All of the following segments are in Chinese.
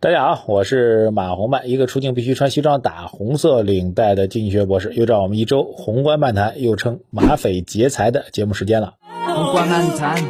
大家好，我是马红漫，一个出镜必须穿西装打红色领带的经济学博士。又到我们一周宏观漫谈，又称马匪劫财的节目时间了。宏观漫谈。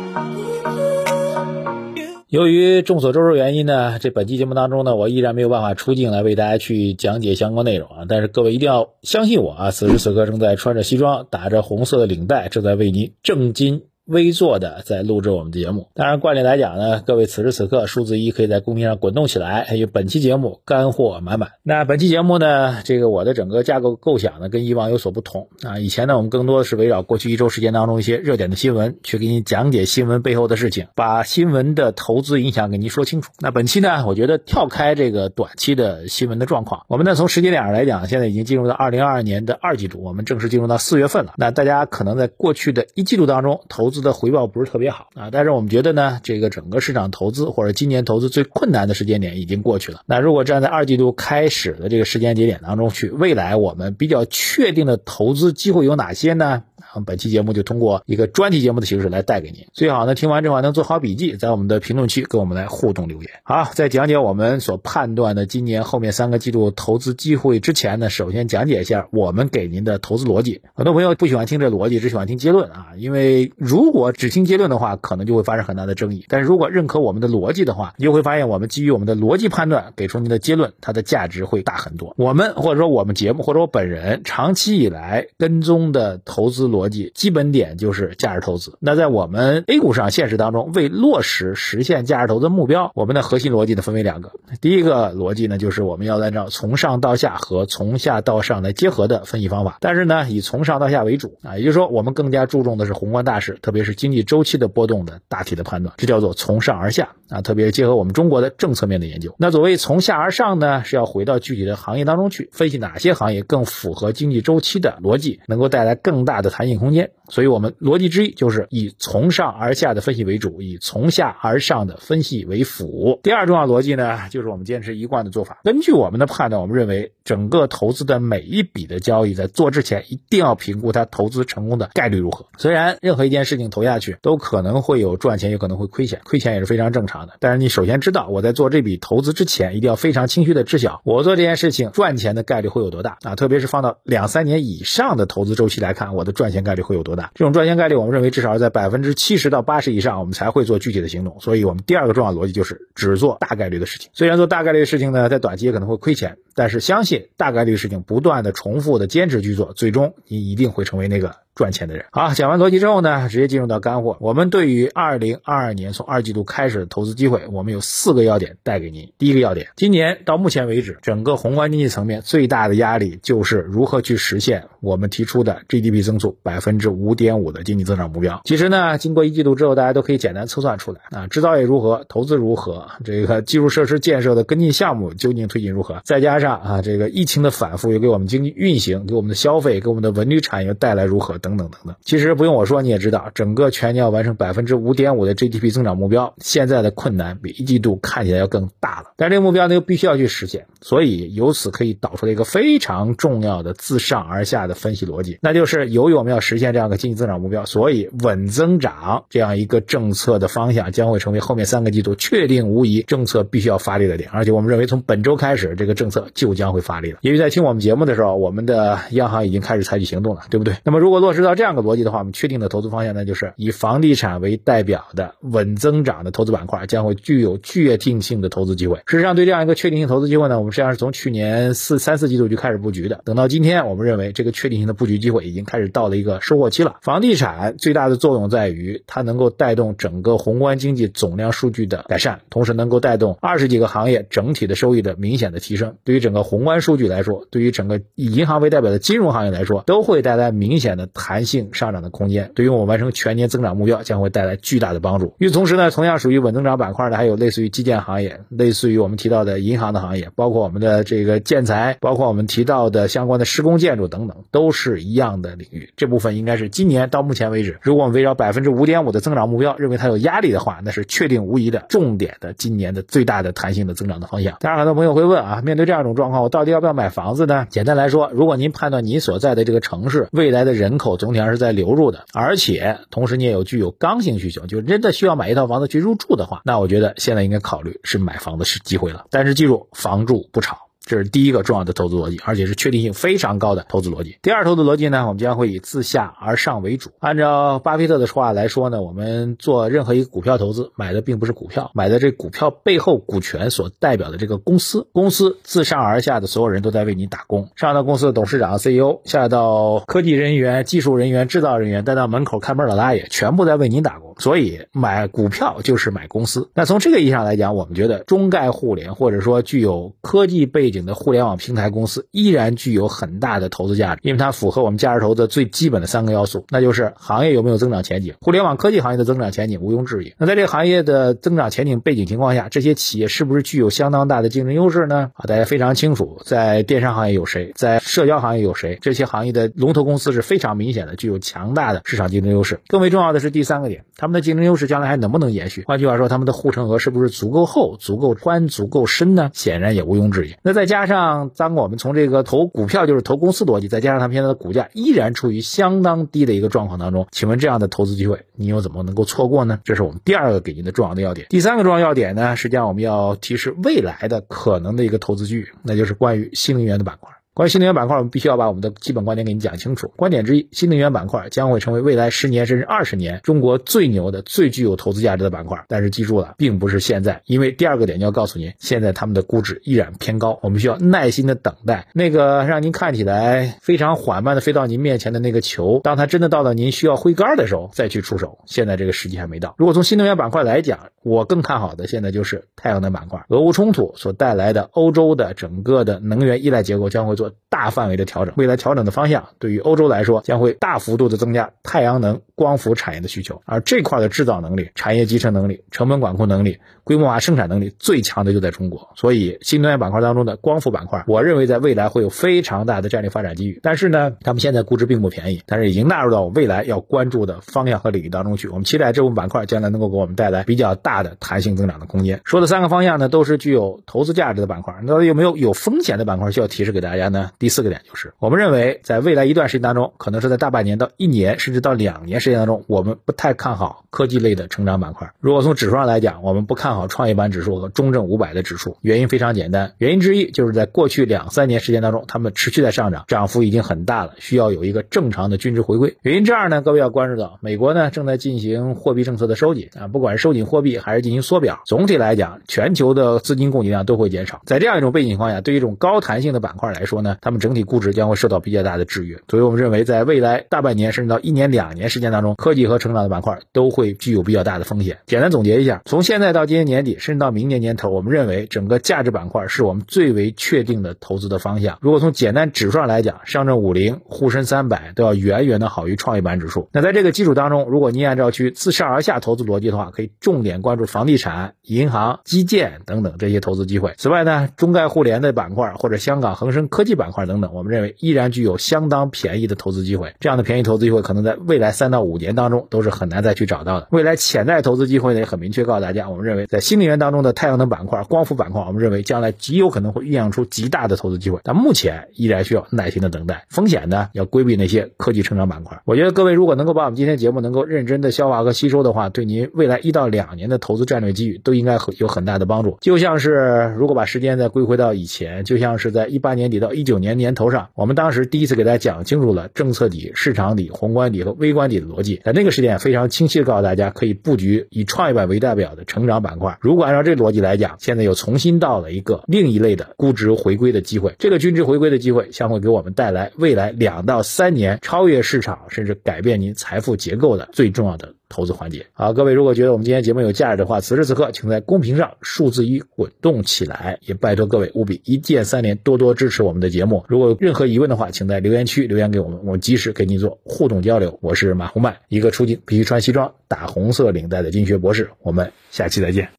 由于众所周知原因呢，这本期节目当中呢，我依然没有办法出镜来为大家去讲解相关内容啊。但是各位一定要相信我啊，此时此刻正在穿着西装，打着红色的领带，正在为您正襟。微坐的在录制我们的节目，当然惯例来讲呢，各位此时此刻数字一可以在公屏上滚动起来，还有本期节目干货满满。那本期节目呢，这个我的整个架构构想呢跟以往有所不同啊。以前呢，我们更多的是围绕过去一周时间当中一些热点的新闻，去给你讲解新闻背后的事情，把新闻的投资影响给您说清楚。那本期呢，我觉得跳开这个短期的新闻的状况，我们呢从时间点上来讲，现在已经进入到二零二二年的二季度，我们正式进入到四月份了。那大家可能在过去的一季度当中投资。的回报不是特别好啊，但是我们觉得呢，这个整个市场投资或者今年投资最困难的时间点已经过去了。那如果站在二季度开始的这个时间节点当中去，未来我们比较确定的投资机会有哪些呢？本期节目就通过一个专题节目的形式来带给您。最好呢，听完之后能做好笔记，在我们的评论区跟我们来互动留言。好，在讲解我们所判断的今年后面三个季度投资机会之前呢，首先讲解一下我们给您的投资逻辑。很多朋友不喜欢听这逻辑，只喜欢听结论啊，因为如果只听结论的话，可能就会发生很大的争议。但是如果认可我们的逻辑的话，你就会发现我们基于我们的逻辑判断给出您的结论，它的价值会大很多。我们或者说我们节目或者我本人长期以来跟踪的投资逻辑基本点就是价值投资。那在我们 A 股上现实当中，为落实实现价值投资目标，我们的核心逻辑呢分为两个。第一个逻辑呢就是我们要按照从上到下和从下到上来结合的分析方法，但是呢以从上到下为主啊，也就是说我们更加注重的是宏观大势，特别是经济周期的波动的大体的判断，这叫做从上而下啊，特别是结合我们中国的政策面的研究。那所谓从下而上呢，是要回到具体的行业当中去分析哪些行业更符合经济周期的逻辑，能够带来更大的弹性空间。所以，我们逻辑之一就是以从上而下的分析为主，以从下而上的分析为辅。第二重要逻辑呢，就是我们坚持一贯的做法。根据我们的判断，我们认为整个投资的每一笔的交易，在做之前一定要评估它投资成功的概率如何。虽然任何一件事情投下去都可能会有赚钱，也可能会亏钱，亏钱也是非常正常的。但是你首先知道，我在做这笔投资之前，一定要非常清晰的知晓，我做这件事情赚钱的概率会有多大啊？特别是放到两三年以上的投资周期来看，我的赚钱概率会有多大？这种赚钱概率，我们认为至少是在百分之七十到八十以上，我们才会做具体的行动。所以，我们第二个重要逻辑就是只做大概率的事情。虽然做大概率的事情呢，在短期也可能会亏钱，但是相信大概率的事情不断的重复的坚持去做，最终你一定会成为那个。赚钱的人，好，讲完逻辑之后呢，直接进入到干货。我们对于二零二二年从二季度开始的投资机会，我们有四个要点带给您。第一个要点，今年到目前为止，整个宏观经济层面最大的压力就是如何去实现我们提出的 GDP 增速百分之五点五的经济增长目标。其实呢，经过一季度之后，大家都可以简单测算出来啊，制造业如何，投资如何，这个基础设施建设的跟进项目究竟推进如何，再加上啊，这个疫情的反复又给我们经济运行、给我们的消费、给我们的文旅产业带来如何等。等等等等，其实不用我说，你也知道，整个全年要完成百分之五点五的 GDP 增长目标，现在的困难比一季度看起来要更大了。但这个目标呢，又必须要去实现，所以由此可以导出来一个非常重要的自上而下的分析逻辑，那就是由于我们要实现这样的经济增长目标，所以稳增长这样一个政策的方向将会成为后面三个季度确定无疑政策必须要发力的点。而且我们认为，从本周开始，这个政策就将会发力了。因为在听我们节目的时候，我们的央行已经开始采取行动了，对不对？那么如果落实。知道这样个逻辑的话，我们确定的投资方向呢，就是以房地产为代表的稳增长的投资板块，将会具有确定性的投资机会。事实上，对这样一个确定性投资机会呢，我们实际上是从去年四三四季度就开始布局的。等到今天，我们认为这个确定性的布局机会已经开始到了一个收获期了。房地产最大的作用在于它能够带动整个宏观经济总量数据的改善，同时能够带动二十几个行业整体的收益的明显的提升。对于整个宏观数据来说，对于整个以银行为代表的金融行业来说，都会带来明显的。弹性上涨的空间，对于我们完成全年增长目标将会带来巨大的帮助。与此同时呢，同样属于稳增长板块的还有类似于基建行业，类似于我们提到的银行的行业，包括我们的这个建材，包括我们提到的相关的施工建筑等等，都是一样的领域。这部分应该是今年到目前为止，如果我们围绕百分之五点五的增长目标，认为它有压力的话，那是确定无疑的重点的今年的最大的弹性的增长的方向。当然，很多朋友会问啊，面对这样一种状况，我到底要不要买房子呢？简单来说，如果您判断您所在的这个城市未来的人口总体上是在流入的，而且同时你也有具有刚性需求，就真的需要买一套房子去入住的话，那我觉得现在应该考虑是买房子是机会了。但是记住，房住不炒。这是第一个重要的投资逻辑，而且是确定性非常高的投资逻辑。第二投资逻辑呢，我们将会以自下而上为主。按照巴菲特的话来说呢，我们做任何一个股票投资，买的并不是股票，买的这股票背后股权所代表的这个公司。公司自上而下的所有人都在为你打工，上到公司的董事长、CEO，下到科技人员、技术人员、制造人员，再到门口看门老大爷，全部在为你打工。所以买股票就是买公司。那从这个意义上来讲，我们觉得中概互联或者说具有科技背景的互联网平台公司依然具有很大的投资价值，因为它符合我们价值投资最基本的三个要素，那就是行业有没有增长前景。互联网科技行业的增长前景毋庸置疑。那在这个行业的增长前景背景情况下，这些企业是不是具有相当大的竞争优势呢？啊，大家非常清楚，在电商行业有谁，在社交行业有谁，这些行业的龙头公司是非常明显的具有强大的市场竞争优势。更为重要的是第三个点，他们的竞争优势将来还能不能延续？换句话说，他们的护城河是不是足够厚、足够宽、足够深呢？显然也毋庸置疑。那在加上，当我们从这个投股票就是投公司逻辑，再加上他们现在的股价依然处于相当低的一个状况当中，请问这样的投资机会，你又怎么能够错过呢？这是我们第二个给您的重要的要点。第三个重要要点呢，实际上我们要提示未来的可能的一个投资机遇，那就是关于新能源的板块。关于新能源板块，我们必须要把我们的基本观点给你讲清楚。观点之一，新能源板块将会成为未来十年甚至二十年中国最牛的、最具有投资价值的板块。但是记住了，并不是现在，因为第二个点就要告诉您，现在他们的估值依然偏高，我们需要耐心的等待那个让您看起来非常缓慢的飞到您面前的那个球，当它真的到了您需要挥杆的时候再去出手。现在这个时机还没到。如果从新能源板块来讲，我更看好的现在就是太阳能板块。俄乌冲突所带来的欧洲的整个的能源依赖结构将会做大范围的调整。未来调整的方向对于欧洲来说，将会大幅度的增加太阳能光伏产业的需求。而这块的制造能力、产业集成能力、成本管控能力、规模化生产能力最强的就在中国。所以新能源板块当中的光伏板块，我认为在未来会有非常大的战略发展机遇。但是呢，他们现在估值并不便宜，但是已经纳入到我未来要关注的方向和领域当中去。我们期待这部分板块将来能够给我们带来比较大。的弹性增长的空间，说的三个方向呢，都是具有投资价值的板块。那有没有有风险的板块需要提示给大家呢？第四个点就是，我们认为在未来一段时间当中，可能是在大半年到一年，甚至到两年时间当中，我们不太看好科技类的成长板块。如果从指数上来讲，我们不看好好创业板指数和中证五百的指数。原因非常简单，原因之一就是在过去两三年时间当中，它们持续在上涨，涨幅已经很大了，需要有一个正常的均值回归。原因之二呢，各位要关注到，美国呢正在进行货币政策的收紧啊，不管是收紧货币。还是进行缩表，总体来讲，全球的资金供给量都会减少。在这样一种背景情况下，对于一种高弹性的板块来说呢，它们整体估值将会受到比较大的制约。所以我们认为，在未来大半年甚至到一年、两年时间当中，科技和成长的板块都会具有比较大的风险。简单总结一下，从现在到今年年底，甚至到明年年头，我们认为整个价值板块是我们最为确定的投资的方向。如果从简单指数上来讲，上证五零、沪深三百都要远远的好于创业板指数。那在这个基础当中，如果您按照去自上而下投资逻辑的话，可以重点关注。房地产、银行、基建等等这些投资机会。此外呢，中概互联的板块或者香港恒生科技板块等等，我们认为依然具有相当便宜的投资机会。这样的便宜投资机会，可能在未来三到五年当中都是很难再去找到的。未来潜在投资机会呢，也很明确告诉大家，我们认为在新能源当中的太阳能板块、光伏板块，我们认为将来极有可能会酝酿出极大的投资机会。但目前依然需要耐心的等待，风险呢要规避那些科技成长板块。我觉得各位如果能够把我们今天节目能够认真的消化和吸收的话，对您未来一到两年的投资战略机遇都应该很有很大的帮助。就像是如果把时间再归回到以前，就像是在一八年底到一九年年头上，我们当时第一次给大家讲清楚了政策底、市场底、宏观底和微观底的逻辑，在那个时间非常清晰的告诉大家，可以布局以创业板为代表的成长板如果按照这逻辑来讲，现在又重新到了一个另一类的估值回归的机会，这个均值回归的机会将会给我们带来未来两到三年超越市场，甚至改变您财富结构的最重要的。投资环节，好，各位如果觉得我们今天节目有价值的话，此时此刻请在公屏上数字一滚动起来，也拜托各位务必一键三连，多多支持我们的节目。如果有任何疑问的话，请在留言区留言给我们，我们及时给您做互动交流。我是马红迈，一个出镜必须穿西装、打红色领带的经济学博士。我们下期再见。